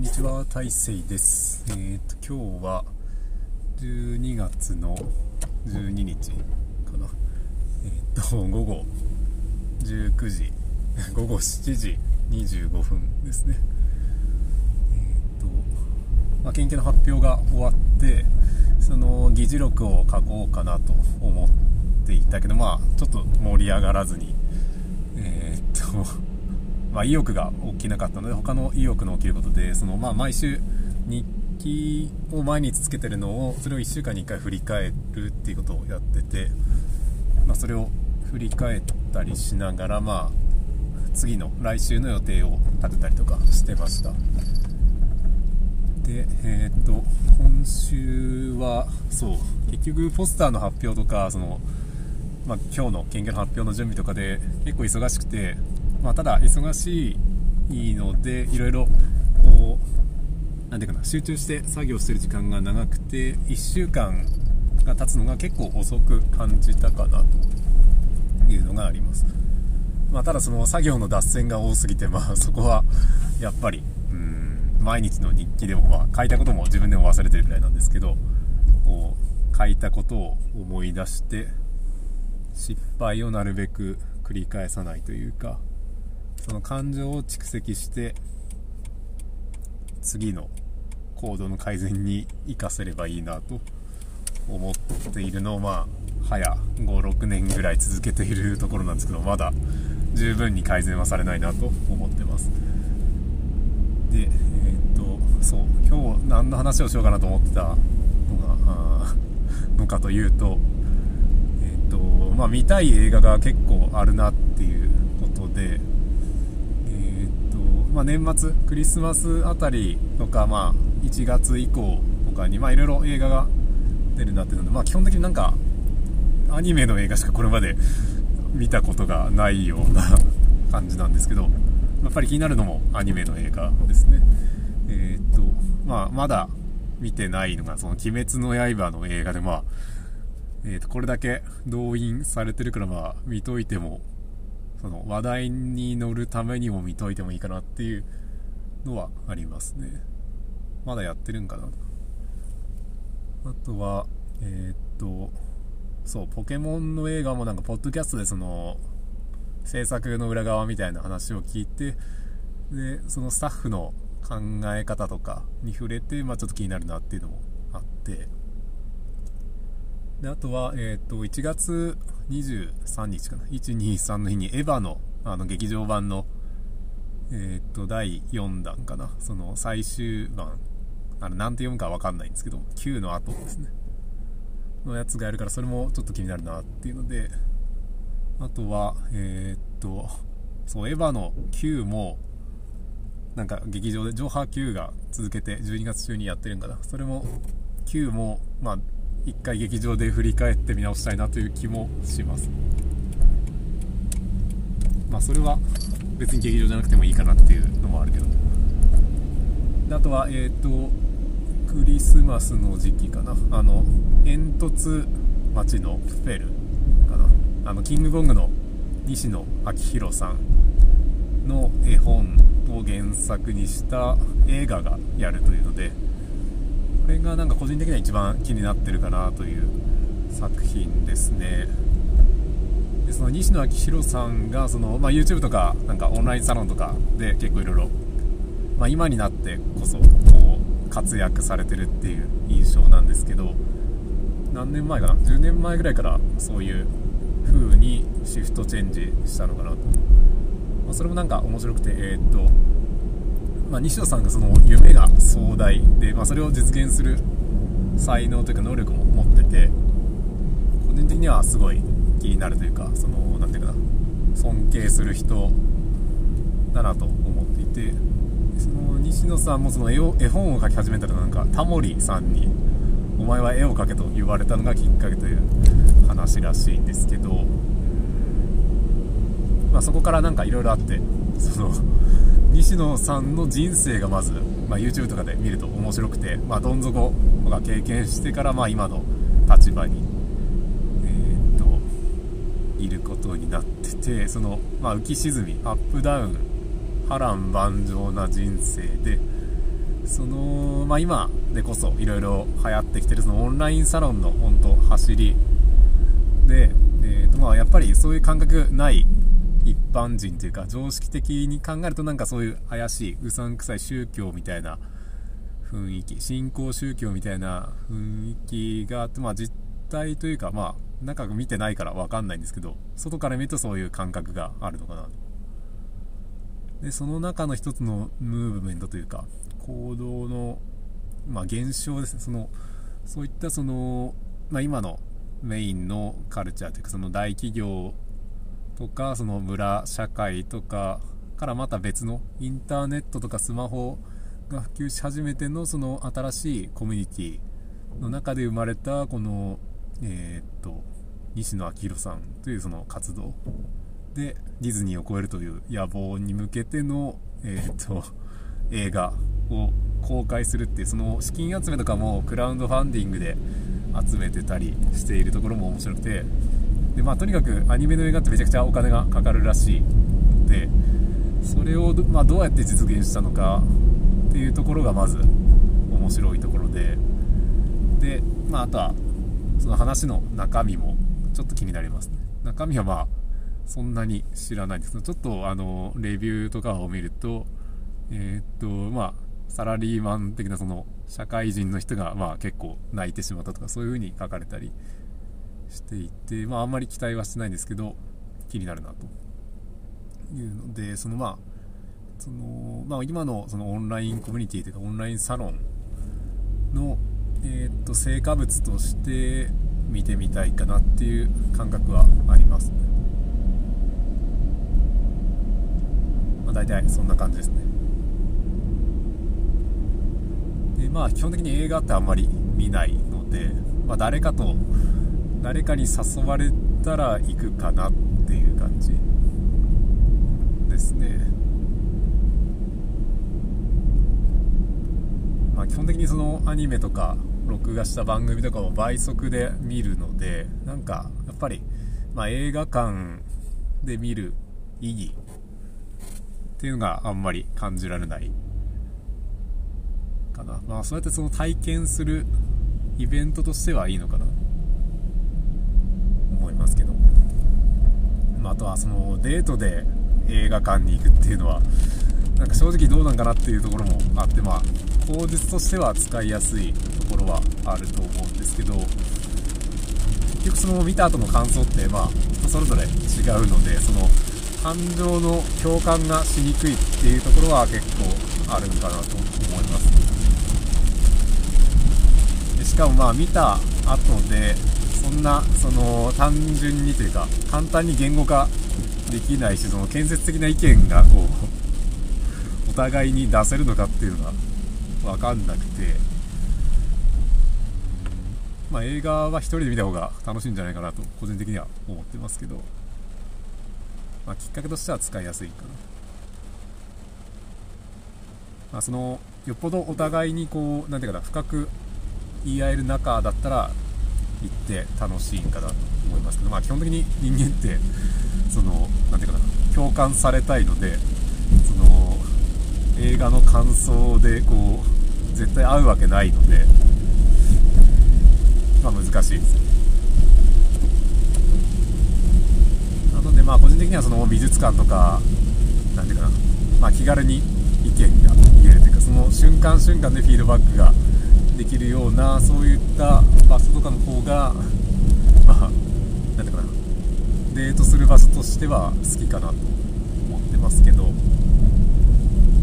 んにちは、大成です。えっ、と、今日は12月の12日かな。えっ、と、午後19時、午後7時25分ですね。えっ、と、まあ、研究の発表が終わって、その議事録を書こうかなと思っていたけど、まあ、ちょっと盛り上がらずに、えっ、と、まあ、意欲が起きなかったので他の意欲の起きることでその、まあ、毎週日記を毎日つけてるのをそれを1週間に1回振り返るっていうことをやってて、まあ、それを振り返ったりしながら、まあ、次の来週の予定を立てたりとかしてました。でえーっと今週はそう結局ポスターの発表とかそのまあ、今日の研究の発表の準備とかで結構忙しくて、まあ、ただ忙しいのでいろいろこうなんていうかな集中して作業してる時間が長くて1週間が経つのが結構遅く感じたかなというのがあります、まあ、ただその作業の脱線が多すぎて、まあ、そこはやっぱりうん毎日の日記でも、まあ、書いたことも自分でも忘れてるぐらいなんですけどこう書いたことを思い出して失敗をなるべく繰り返さないというかその感情を蓄積して次の行動の改善に生かせればいいなと思っているのをまあ早56年ぐらい続けているところなんですけどまだ十分に改善はされないなと思ってます。でえーっとそう今日何の話をしようかなと思ってたのがのかというとえっとまあ、見たい映画が結構あるなっていうことで、えっとまあ、年末クリスマスあたりとか、まあ、1月以降とかにいろいろ映画が出るなっていうので、まあ、基本的になんかアニメの映画しかこれまで見たことがないような感じなんですけどやっぱり気になるのもアニメの映画ですね。えっとまあまだ見てないのがその「鬼滅の刃」の映画でまあえー、とこれだけ動員されてるからまあ見といてもその話題に乗るためにも見といてもいいかなっていうのはありますね。まだやってるんかな。あとはえっ、とそうポケモンの映画もなんかポッドキャストでその制作の裏側みたいな話を聞いてでそのスタッフの考え方とかに触れて、まあ、ちょっと気になるなっていうのもあって。であとは、えー、と1月23日かな。123の日にエヴァのあの劇場版の、えー、と第4弾かな。その最終版。あのなんて読むか分かんないんですけど9の後ですね。のやつがやるからそれもちょっと気になるなっていうので。あとはえっ、とそうエヴァの9もなんか劇場で上波9が続けて12月中にやってるんかな。それも9もまあ一回劇場で振り返って見直したいなという気もします。まあそれは別に劇場じゃなくてもいいかなっていうのもあるけど。あとはえっ、とクリスマスの時期かな。あの煙突町のフェルかな。あのキングコングの西野昭弘さんの絵本を原作にした映画がやるというのでこれがなんか個人的には一番気になってるかなという作品ですね。でその西野昭弘さんがその、まあ、YouTube とかなんかオンラインサロンとかで結構いろいろ今になってこそこう活躍されてるっていう印象なんですけど何年前かな？10年前ぐらいからそういう風にシフトチェンジしたのかなと、まあ、それもなんか面白くてえー、っとまあ、西野さんがその夢が壮大で、まあ、それを実現する才能というか能力も持ってて個人的にはすごい気になるというかそのなんていうかな尊敬する人だなと思っていてその西野さんもその絵を絵本を描き始めたらなんかタモリさんに「お前は絵を描け」と言われたのがきっかけという話らしいんですけど、まあ、そこからなんかいろいろあってその西野さんの人生がまず、まあ、YouTube とかで見ると面白くて、まあ、どん底とか経験してから、まあ、今の立場に、えー、っといることになっててその、まあ、浮き沈みアップダウン波乱万丈な人生でその、まあ、今でこそいろいろ流行ってきてるそのオンラインサロンの本当走りで、えーとまあ、やっぱりそういう感覚ない一般人というか常識的に考えるとなんかそういう怪しいうさんくさい宗教みたいな雰囲気新興宗教みたいな雰囲気があって、まあ、実態というかまあ中見てないから分かんないんですけど外から見るとそういう感覚があるのかな。でその中の一つのムーブメントというか行動の、まあ、現象ですね。そのそういったその、まあ、今のメインのカルチャーというかその大企業とかその村社会とかからまた別のインターネットとかスマホが普及し始めてのその新しいコミュニティの中で生まれたこのえー、っと西野昭弘さんというその活動でディズニーを超えるという野望に向けての、えー、っと映画を公開するっていうその資金集めとかもクラウドファンディングで集めてたりしているところも面白くてで、まあ、とにかくアニメの映画ってめちゃくちゃお金がかかるらしい。のでそれを、まあ、どうやって実現したのかっていうところがまず面白いところで。で、まあ、あとはその話の中身もちょっと気になりますね。中身はまあそんなに知らないんです。けどちょっとあのレビューとかを見るとえー、っとまあサラリーマン的なその社会人の人がまあ結構泣いてしまったとかそういう風に書かれたりしていてまああんまり期待はしてないんですけど気になるなと。いうのでそのまあそのまあ今のそのオンラインコミュニティというかオンラインサロンのえー、っと成果物として見てみたいかなっていう感覚はあります、ね。まあ、大体そんな感じですね。でまあ基本的に映画ってあんまり見ないので、まあ、誰かと誰かに誘われたら行くかなっていう感じですね。まあ基本的にそのアニメとか録画した番組とかも倍速で見るのでなんかやっぱり、まあ、映画館で見る意義っていうのがあんまり感じられないかな。まあそうやってその体験するイベントとしてはいいのかな。ますけど、まあ、あとはそのデートで映画館に行くっていうのはなんか正直どうなんかなっていうところもあってまあ口実としては使いやすいところはあると思うんですけど結局その見た後の感想ってまあ人それぞれ違うのでその感情の共感がしにくいっていうところは結構あるんかなと思います。でしかもまあ見た後でそんなその単純にというか簡単に言語化できないしその建設的な意見がこう お互いに出せるのかっていうのが分かんなくて、まあ、映画は1人で見た方が楽しいんじゃないかなと個人的には思ってますけど、まあ、きっかけとしては使いやすいかな、まあ、そのよっぽどお互いにこうなんていうかな深く言い合える仲だったら行って楽しいんかなと思いますけど、まあ、基本的に人間ってそのなんていうかな共感されたいのでその映画の感想でこう絶対合うわけないので、まあ、難しいです。なのでまあ個人的にはその美術館とかなんていうかな、まあ、気軽に意見が言えるというかその瞬間瞬間でフィードバックができるようなそういった場所とかの方がまあなんていうかなデートする場所としては好きかなと思ってますけど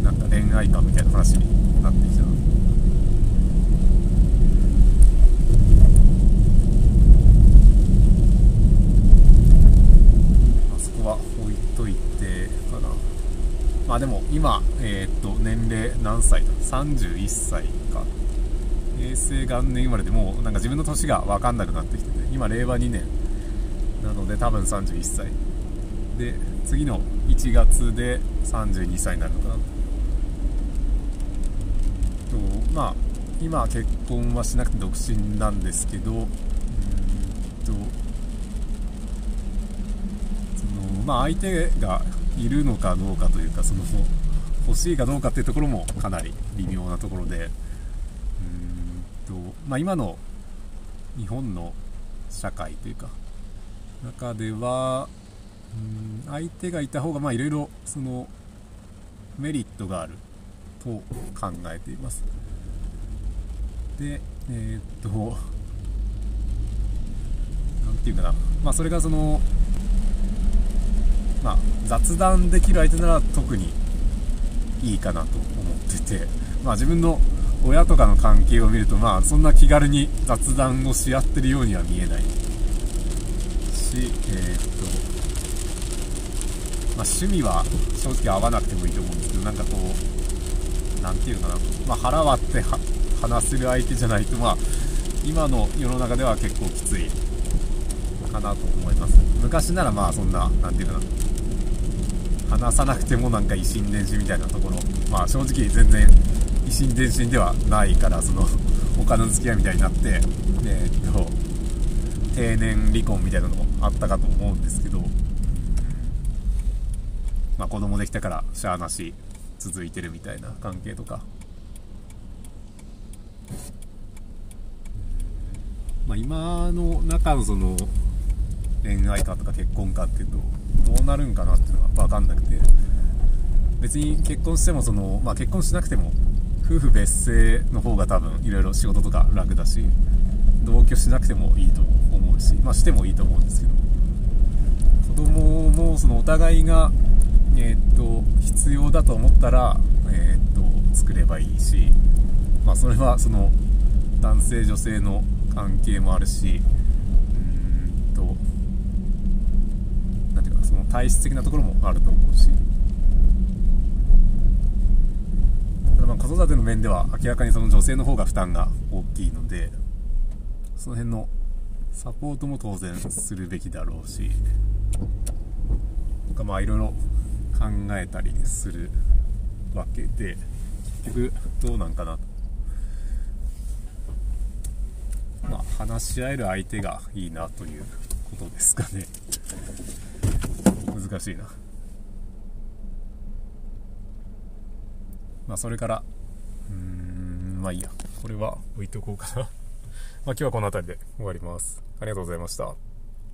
なんか恋愛観みたいな話になってきたまあそこは置いといてかな。まあでも今えー、っと年齢何歳だ？31歳か。平成元年生まれでもうなんか自分の年が分かんなくなってきてて今令和2年なので多分31歳で次の1月で32歳になるのかな。とまあ今結婚はしなくて独身なんですけどうんとそのまあ相手がいるのかどうかというかその欲しいかどうかっていうところもかなり微妙なところでうんと、まあ、今の日本の社会というか中ではうん相手がいた方がまあいろいろそのメリットがあると考えています。でえー、っとなんていうかな。まあそれがそのまあ雑談できる相手なら特にいいかなと思っててまあ自分の親とかの関係を見るとまあそんな気軽に雑談をし合ってるようには見えないしえー、っとまあ趣味は正直合わなくてもいいと思うんですけどなんかこうなんていうのかな。まあ腹割って話せる相手じゃないとまあ今の世の中では結構きついかなと思います。昔ならまあそんな何て言うかな。話さなくてもなんか維心伝心みたいなところ。まあ正直全然維心伝心ではないからその他の付き合いみたいになって。え、っと定年離婚みたいなのもあったかと思うんですけど。まあ子供できたからしゃあなし続いてるみたいな関係とか。まあ、今の中のその恋愛観とか結婚観っていうとどうなるんかなっていうのは分かんなくて。別に結婚してもその、まあ、結婚しなくても夫婦別姓の方が多分いろいろ仕事とか楽だし同居しなくてもいいと思うし、まあ、してもいいと思うんですけど。子供もそのお互いが、えー、っと必要だと思ったら、えー、っと作ればいいし、まあ、それはその男性女性の関係もあるしうんと何ていうかその体質的なところもあると思うし。まあ子育ての面では明らかにその女性の方が負担が大きいのでその辺のサポートも当然するべきだろうし。なんかまあいろいろ考えたりするわけで結局どうなんかなと。まあ、話し合える相手がいいなということですかね。難しいな。まあそれからうーんまあいいや。これは置いとこうかな。まあ今日はこの辺りで終わります。ありがとうございました。